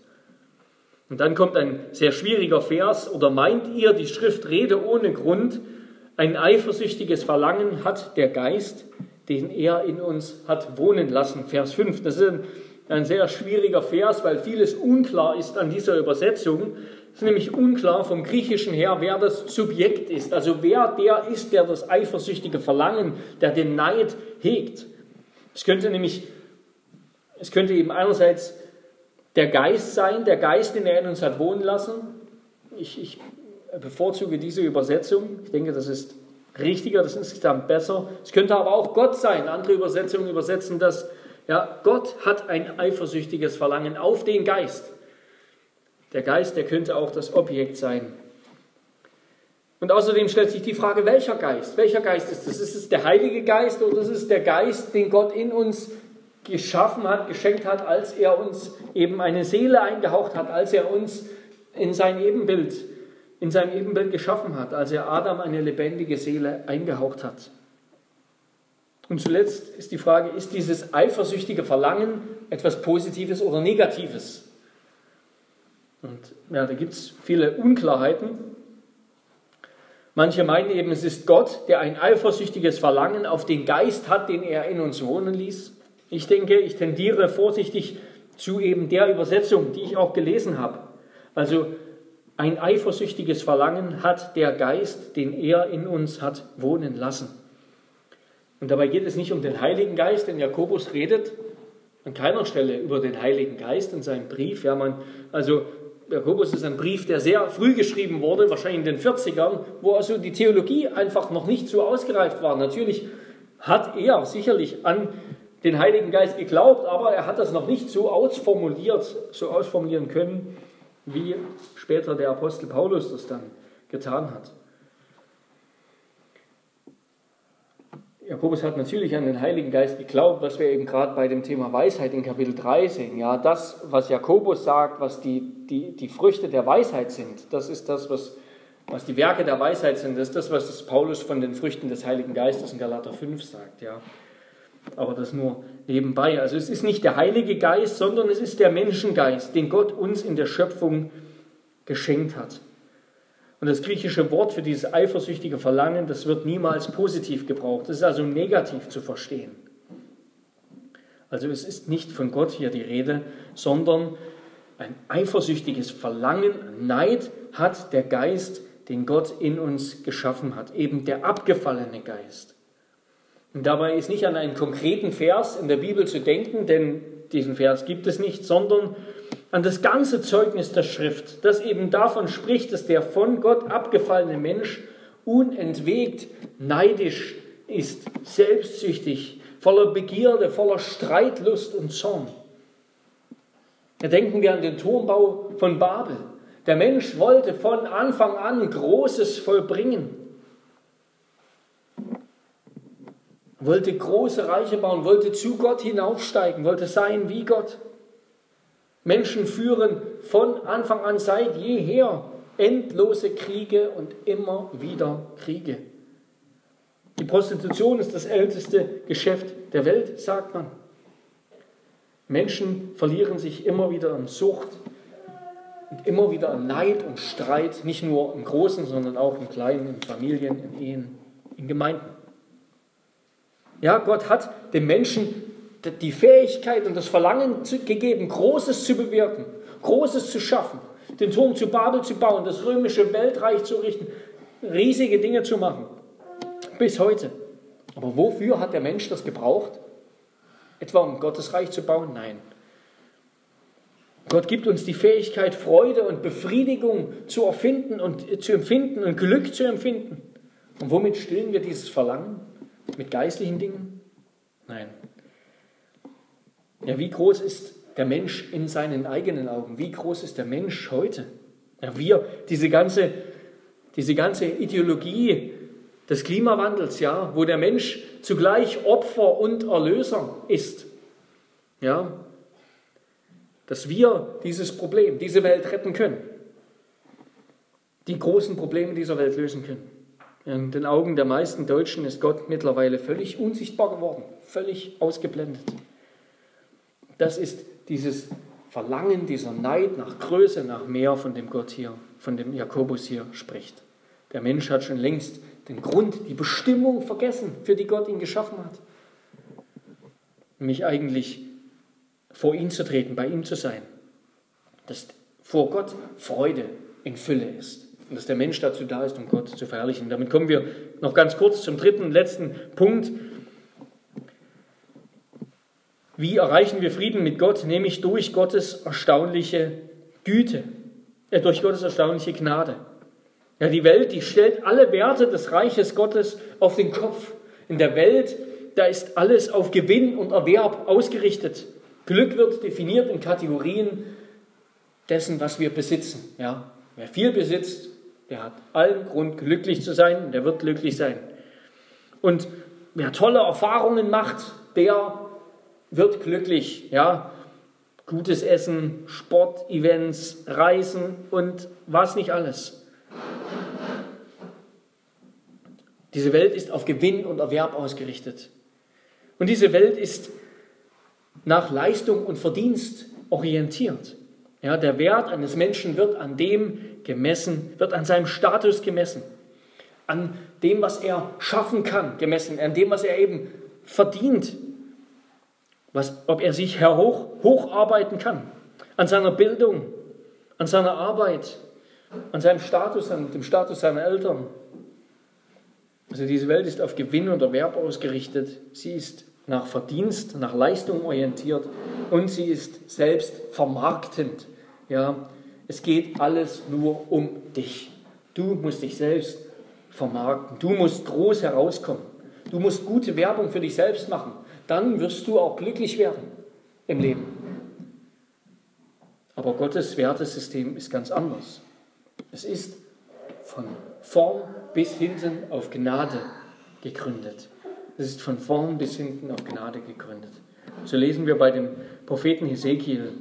Und dann kommt ein sehr schwieriger Vers, oder meint ihr, die Schrift rede ohne Grund, ein eifersüchtiges Verlangen hat der Geist, den er in uns hat wohnen lassen. Vers 5. Das ist ein, ein sehr schwieriger Vers, weil vieles unklar ist an dieser Übersetzung. Es ist nämlich unklar vom Griechischen her, wer das Subjekt ist, also wer der ist, der das eifersüchtige Verlangen, der den Neid hegt. Es könnte nämlich, es könnte eben einerseits der Geist sein, der Geist, den er in uns hat wohnen lassen. Ich, ich bevorzuge diese Übersetzung. Ich denke, das ist richtiger, das ist insgesamt besser. Es könnte aber auch Gott sein. Andere Übersetzungen übersetzen das, ja, Gott hat ein eifersüchtiges Verlangen auf den Geist. Der Geist, der könnte auch das Objekt sein. Und außerdem stellt sich die Frage, welcher Geist? Welcher Geist ist das? Ist es der Heilige Geist oder ist es der Geist, den Gott in uns geschaffen hat, geschenkt hat, als er uns eben eine Seele eingehaucht hat, als er uns in sein Ebenbild, in sein Ebenbild geschaffen hat, als er Adam eine lebendige Seele eingehaucht hat? Und zuletzt ist die Frage, ist dieses eifersüchtige Verlangen etwas Positives oder Negatives? Und ja, da gibt es viele Unklarheiten. Manche meinen eben, es ist Gott, der ein eifersüchtiges Verlangen auf den Geist hat, den er in uns wohnen ließ. Ich denke, ich tendiere vorsichtig zu eben der Übersetzung, die ich auch gelesen habe. Also ein eifersüchtiges Verlangen hat der Geist, den er in uns hat wohnen lassen. Und dabei geht es nicht um den Heiligen Geist, denn Jakobus redet an keiner Stelle über den Heiligen Geist in seinem Brief. Ja, man, also Jakobus ist ein Brief, der sehr früh geschrieben wurde, wahrscheinlich in den 40ern, wo also die Theologie einfach noch nicht so ausgereift war. Natürlich hat er sicherlich an den Heiligen Geist geglaubt, aber er hat das noch nicht so ausformuliert, so ausformulieren können, wie später der Apostel Paulus das dann getan hat. Jakobus hat natürlich an den Heiligen Geist geglaubt, was wir eben gerade bei dem Thema Weisheit in Kapitel 3 sehen. Ja, das, was Jakobus sagt, was die, die, die Früchte der Weisheit sind, das ist das, was, was die Werke der Weisheit sind. Das ist das, was Paulus von den Früchten des Heiligen Geistes in Galater 5 sagt. Ja. Aber das nur nebenbei. Also es ist nicht der Heilige Geist, sondern es ist der Menschengeist, den Gott uns in der Schöpfung geschenkt hat. Und das griechische Wort für dieses eifersüchtige Verlangen, das wird niemals positiv gebraucht. Das ist also negativ zu verstehen. Also es ist nicht von Gott hier die Rede, sondern ein eifersüchtiges Verlangen, Neid hat der Geist, den Gott in uns geschaffen hat, eben der abgefallene Geist. Und dabei ist nicht an einen konkreten Vers in der Bibel zu denken, denn diesen Vers gibt es nicht, sondern an das ganze Zeugnis der Schrift, das eben davon spricht, dass der von Gott abgefallene Mensch unentwegt, neidisch ist, selbstsüchtig, voller Begierde, voller Streitlust und Zorn. Da denken wir an den Turmbau von Babel. Der Mensch wollte von Anfang an Großes vollbringen. Wollte große Reiche bauen, wollte zu Gott hinaufsteigen, wollte sein wie Gott. Menschen führen von Anfang an seit jeher endlose Kriege und immer wieder Kriege. Die Prostitution ist das älteste Geschäft der Welt, sagt man. Menschen verlieren sich immer wieder an Sucht und immer wieder an Neid und Streit, nicht nur im Großen, sondern auch im Kleinen, in Familien, in Ehen, in Gemeinden. Ja, Gott hat dem Menschen die Fähigkeit und das Verlangen gegeben, Großes zu bewirken, Großes zu schaffen, den Turm zu Babel zu bauen, das römische Weltreich zu richten, riesige Dinge zu machen. Bis heute. Aber wofür hat der Mensch das gebraucht? Etwa um Gottes Reich zu bauen? Nein. Gott gibt uns die Fähigkeit, Freude und Befriedigung zu erfinden und zu empfinden und Glück zu empfinden. Und womit stillen wir dieses Verlangen? Mit geistlichen Dingen? Nein. Ja, wie groß ist der Mensch in seinen eigenen Augen? Wie groß ist der Mensch heute? Ja, wir, diese ganze, diese ganze Ideologie des Klimawandels, ja, wo der Mensch zugleich Opfer und Erlöser ist. Ja, dass wir dieses Problem, diese Welt retten können. Die großen Probleme dieser Welt lösen können. In den Augen der meisten Deutschen ist Gott mittlerweile völlig unsichtbar geworden, völlig ausgeblendet. Das ist dieses Verlangen, dieser Neid nach Größe, nach mehr, von dem Gott hier, von dem Jakobus hier spricht. Der Mensch hat schon längst den Grund, die Bestimmung vergessen, für die Gott ihn geschaffen hat. Nämlich eigentlich vor ihn zu treten, bei ihm zu sein. Dass vor Gott Freude in Fülle ist dass der Mensch dazu da ist, um Gott zu verherrlichen. Damit kommen wir noch ganz kurz zum dritten und letzten Punkt. Wie erreichen wir Frieden mit Gott? Nämlich durch Gottes erstaunliche Güte, äh, durch Gottes erstaunliche Gnade. Ja, die Welt, die stellt alle Werte des Reiches Gottes auf den Kopf. In der Welt, da ist alles auf Gewinn und Erwerb ausgerichtet. Glück wird definiert in Kategorien dessen, was wir besitzen. Ja, wer viel besitzt, der hat allen Grund, glücklich zu sein, der wird glücklich sein. Und wer tolle Erfahrungen macht, der wird glücklich. Ja? Gutes Essen, Sportevents, Reisen und was nicht alles. Diese Welt ist auf Gewinn und Erwerb ausgerichtet. Und diese Welt ist nach Leistung und Verdienst orientiert. Ja, der Wert eines Menschen wird an dem gemessen, wird an seinem Status gemessen, an dem, was er schaffen kann, gemessen, an dem, was er eben verdient, was, ob er sich hoch, hocharbeiten kann, an seiner Bildung, an seiner Arbeit, an seinem Status, an dem Status seiner Eltern. Also diese Welt ist auf Gewinn und Erwerb ausgerichtet. Sie ist nach Verdienst, nach Leistung orientiert und sie ist selbst vermarktend. Ja, es geht alles nur um dich. Du musst dich selbst vermarkten. Du musst groß herauskommen. Du musst gute Werbung für dich selbst machen. Dann wirst du auch glücklich werden im Leben. Aber Gottes Wertesystem ist ganz anders. Es ist von vorn bis hinten auf Gnade gegründet. Es ist von vorn bis hinten auf Gnade gegründet. So lesen wir bei dem Propheten Hesekiel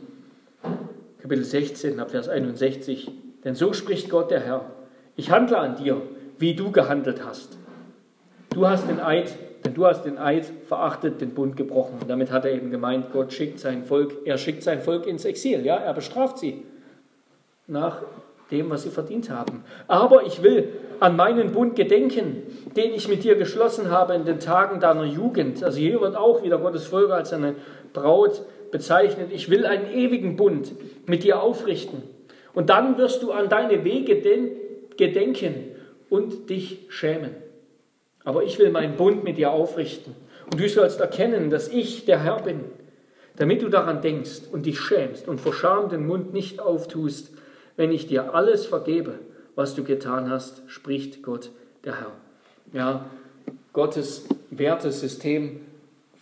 Kapitel 16, ab Vers 61. Denn so spricht Gott der Herr. Ich handle an dir, wie du gehandelt hast. Du hast den Eid denn du hast den Eid verachtet, den Bund gebrochen. Und damit hat er eben gemeint, Gott schickt sein Volk, er schickt sein Volk ins Exil, ja, er bestraft sie nach dem, was sie verdient haben. Aber ich will an meinen Bund gedenken, den ich mit dir geschlossen habe in den Tagen deiner Jugend. Also hier wird auch wieder Gottes Volk als eine Braut bezeichnet. Ich will einen ewigen Bund mit dir aufrichten. Und dann wirst du an deine Wege gedenken und dich schämen. Aber ich will meinen Bund mit dir aufrichten. Und du sollst erkennen, dass ich der Herr bin, damit du daran denkst und dich schämst und vor Scham den Mund nicht auftust, wenn ich dir alles vergebe, was du getan hast, spricht Gott, der Herr. Ja, Gottes Wertesystem,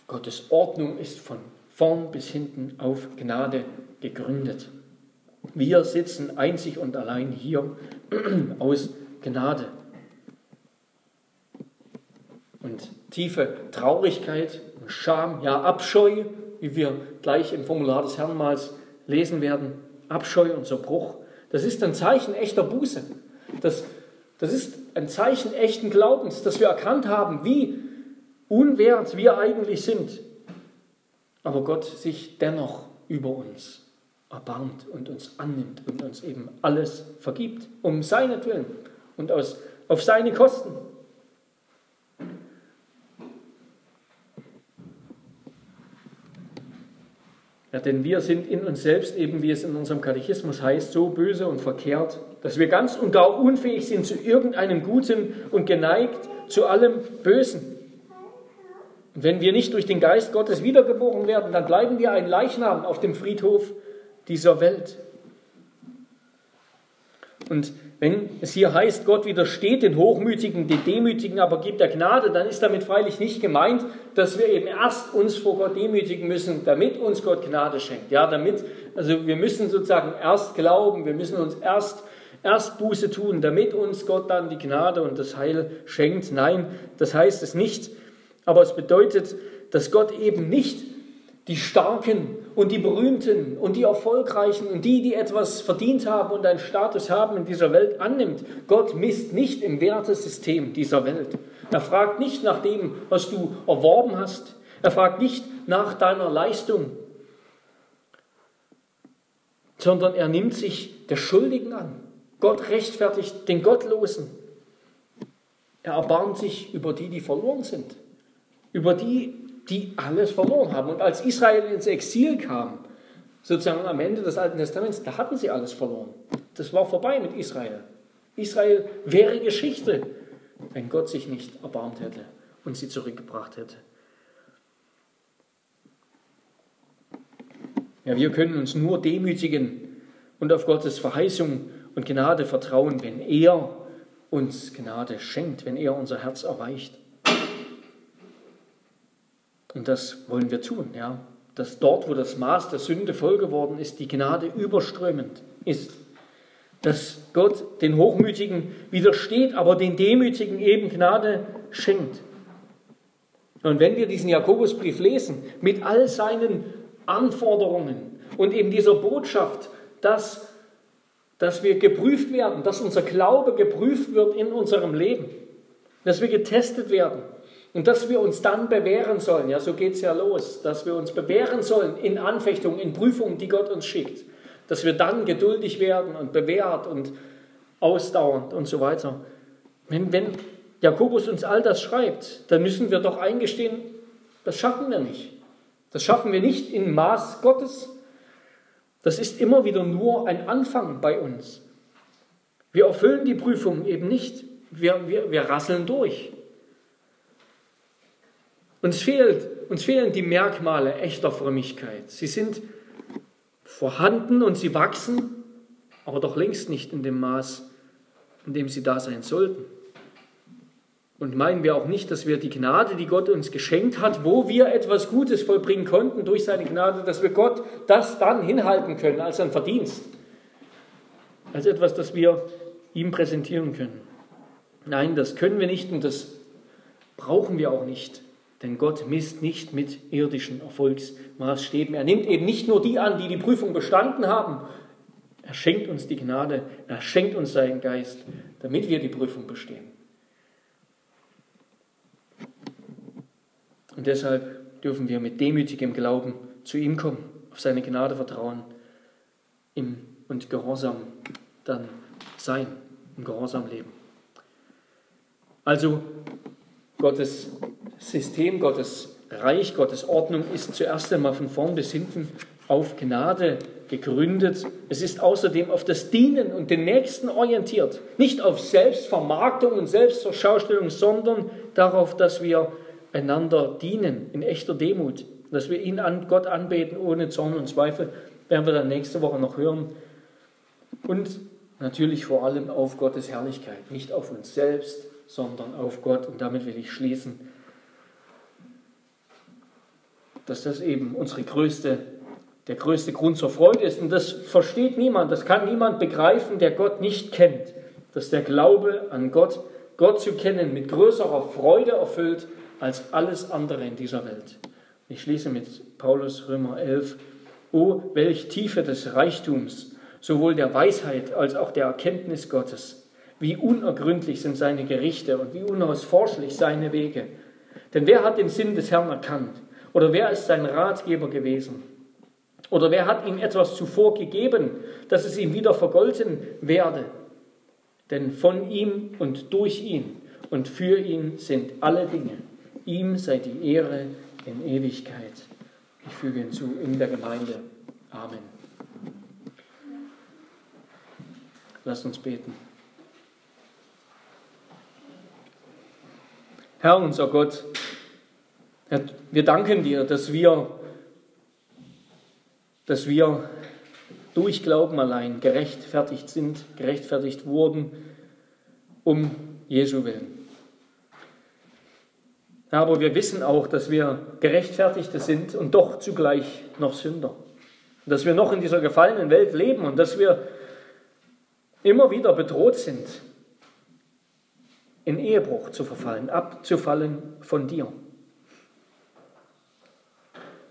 Gottes Ordnung ist von vorn bis hinten auf Gnade gegründet. Wir sitzen einzig und allein hier aus Gnade. Und tiefe Traurigkeit und Scham, ja Abscheu, wie wir gleich im Formular des Herrnmals lesen werden, Abscheu und Zerbruch, das ist ein Zeichen echter Buße. Das, das ist ein Zeichen echten Glaubens, dass wir erkannt haben, wie unwert wir eigentlich sind. Aber Gott sich dennoch über uns erbarmt und uns annimmt und uns eben alles vergibt, um seinetwillen und aus, auf seine Kosten. Ja, denn wir sind in uns selbst, eben wie es in unserem Katechismus heißt, so böse und verkehrt, dass wir ganz und gar unfähig sind zu irgendeinem Guten und geneigt zu allem Bösen. Und wenn wir nicht durch den Geist Gottes wiedergeboren werden, dann bleiben wir ein Leichnam auf dem Friedhof dieser Welt. Und wenn es hier heißt, Gott widersteht den Hochmütigen, den Demütigen, aber gibt der Gnade, dann ist damit freilich nicht gemeint, dass wir eben erst uns vor Gott demütigen müssen, damit uns Gott Gnade schenkt. Ja, damit, also wir müssen sozusagen erst glauben, wir müssen uns erst, erst Buße tun, damit uns Gott dann die Gnade und das Heil schenkt. Nein, das heißt es nicht. Aber es bedeutet, dass Gott eben nicht die Starken und die Berühmten und die Erfolgreichen und die, die etwas verdient haben und einen Status haben in dieser Welt annimmt. Gott misst nicht im Wertesystem dieser Welt. Er fragt nicht nach dem, was du erworben hast. Er fragt nicht nach deiner Leistung, sondern er nimmt sich der Schuldigen an. Gott rechtfertigt den Gottlosen. Er erbarmt sich über die, die verloren sind, über die, die alles verloren haben. Und als Israel ins Exil kam, sozusagen am Ende des Alten Testaments, da hatten sie alles verloren. Das war vorbei mit Israel. Israel wäre Geschichte, wenn Gott sich nicht erbarmt hätte und sie zurückgebracht hätte. Ja, wir können uns nur demütigen und auf Gottes Verheißung und Gnade vertrauen, wenn er uns Gnade schenkt, wenn er unser Herz erweicht. Und das wollen wir tun, ja. Dass dort, wo das Maß der Sünde voll geworden ist, die Gnade überströmend ist. Dass Gott den Hochmütigen widersteht, aber den Demütigen eben Gnade schenkt. Und wenn wir diesen Jakobusbrief lesen, mit all seinen Anforderungen und eben dieser Botschaft, dass, dass wir geprüft werden, dass unser Glaube geprüft wird in unserem Leben, dass wir getestet werden, und dass wir uns dann bewähren sollen, ja, so geht es ja los, dass wir uns bewähren sollen in Anfechtungen, in Prüfungen, die Gott uns schickt. Dass wir dann geduldig werden und bewährt und ausdauernd und so weiter. Wenn, wenn Jakobus uns all das schreibt, dann müssen wir doch eingestehen, das schaffen wir nicht. Das schaffen wir nicht im Maß Gottes. Das ist immer wieder nur ein Anfang bei uns. Wir erfüllen die Prüfung eben nicht. Wir, wir, wir rasseln durch. Uns, fehlt, uns fehlen die Merkmale echter Frömmigkeit. Sie sind vorhanden und sie wachsen, aber doch längst nicht in dem Maß, in dem sie da sein sollten. Und meinen wir auch nicht, dass wir die Gnade, die Gott uns geschenkt hat, wo wir etwas Gutes vollbringen konnten durch seine Gnade, dass wir Gott das dann hinhalten können als ein Verdienst, als etwas, das wir ihm präsentieren können. Nein, das können wir nicht und das brauchen wir auch nicht. Denn Gott misst nicht mit irdischen Erfolgsmaßstäben. Er nimmt eben nicht nur die an, die die Prüfung bestanden haben. Er schenkt uns die Gnade, er schenkt uns seinen Geist, damit wir die Prüfung bestehen. Und deshalb dürfen wir mit demütigem Glauben zu ihm kommen, auf seine Gnade vertrauen und Gehorsam dann sein, im Gehorsam leben. Also Gottes System, Gottes Reich, Gottes Ordnung ist zuerst einmal von vorn bis hinten auf Gnade gegründet. Es ist außerdem auf das Dienen und den Nächsten orientiert. Nicht auf Selbstvermarktung und Selbstverschaustellung, sondern darauf, dass wir einander dienen in echter Demut. Dass wir ihn an Gott anbeten ohne Zorn und Zweifel, werden wir dann nächste Woche noch hören. Und natürlich vor allem auf Gottes Herrlichkeit, nicht auf uns selbst, sondern auf Gott. Und damit will ich schließen, dass das eben unsere größte der größte Grund zur Freude ist. Und das versteht niemand, das kann niemand begreifen, der Gott nicht kennt. Dass der Glaube an Gott, Gott zu kennen, mit größerer Freude erfüllt als alles andere in dieser Welt. Ich schließe mit Paulus Römer 11. O, welch Tiefe des Reichtums, sowohl der Weisheit als auch der Erkenntnis Gottes. Wie unergründlich sind seine Gerichte und wie unausforschlich seine Wege. Denn wer hat den Sinn des Herrn erkannt? Oder wer ist sein Ratgeber gewesen? Oder wer hat ihm etwas zuvor gegeben, dass es ihm wieder vergolten werde? Denn von ihm und durch ihn und für ihn sind alle Dinge. Ihm sei die Ehre in Ewigkeit. Ich füge hinzu in der Gemeinde. Amen. Lasst uns beten. Herr unser Gott, wir danken dir, dass wir dass wir durch Glauben allein gerechtfertigt sind, gerechtfertigt wurden, um Jesu willen. Aber wir wissen auch, dass wir Gerechtfertigte sind und doch zugleich noch Sünder. Dass wir noch in dieser gefallenen Welt leben und dass wir immer wieder bedroht sind, in Ehebruch zu verfallen, abzufallen von dir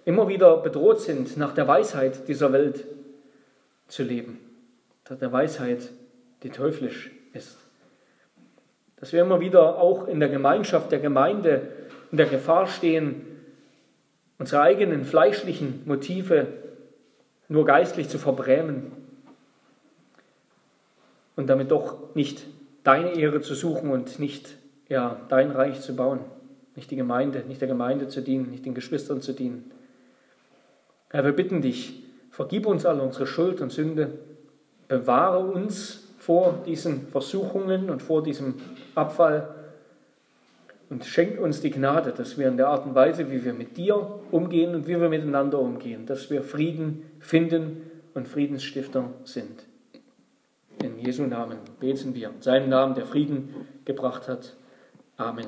immer wieder bedroht sind, nach der Weisheit dieser Welt zu leben, der Weisheit, die teuflisch ist. Dass wir immer wieder auch in der Gemeinschaft der Gemeinde in der Gefahr stehen, unsere eigenen fleischlichen Motive nur geistlich zu verbrämen und damit doch nicht deine Ehre zu suchen und nicht ja, dein Reich zu bauen, nicht die Gemeinde, nicht der Gemeinde zu dienen, nicht den Geschwistern zu dienen. Herr, wir bitten dich, vergib uns alle unsere Schuld und Sünde, bewahre uns vor diesen Versuchungen und vor diesem Abfall und schenk uns die Gnade, dass wir in der Art und Weise, wie wir mit dir umgehen und wie wir miteinander umgehen, dass wir Frieden finden und Friedensstifter sind. In Jesu Namen beten wir, in seinem Namen, der Frieden gebracht hat. Amen.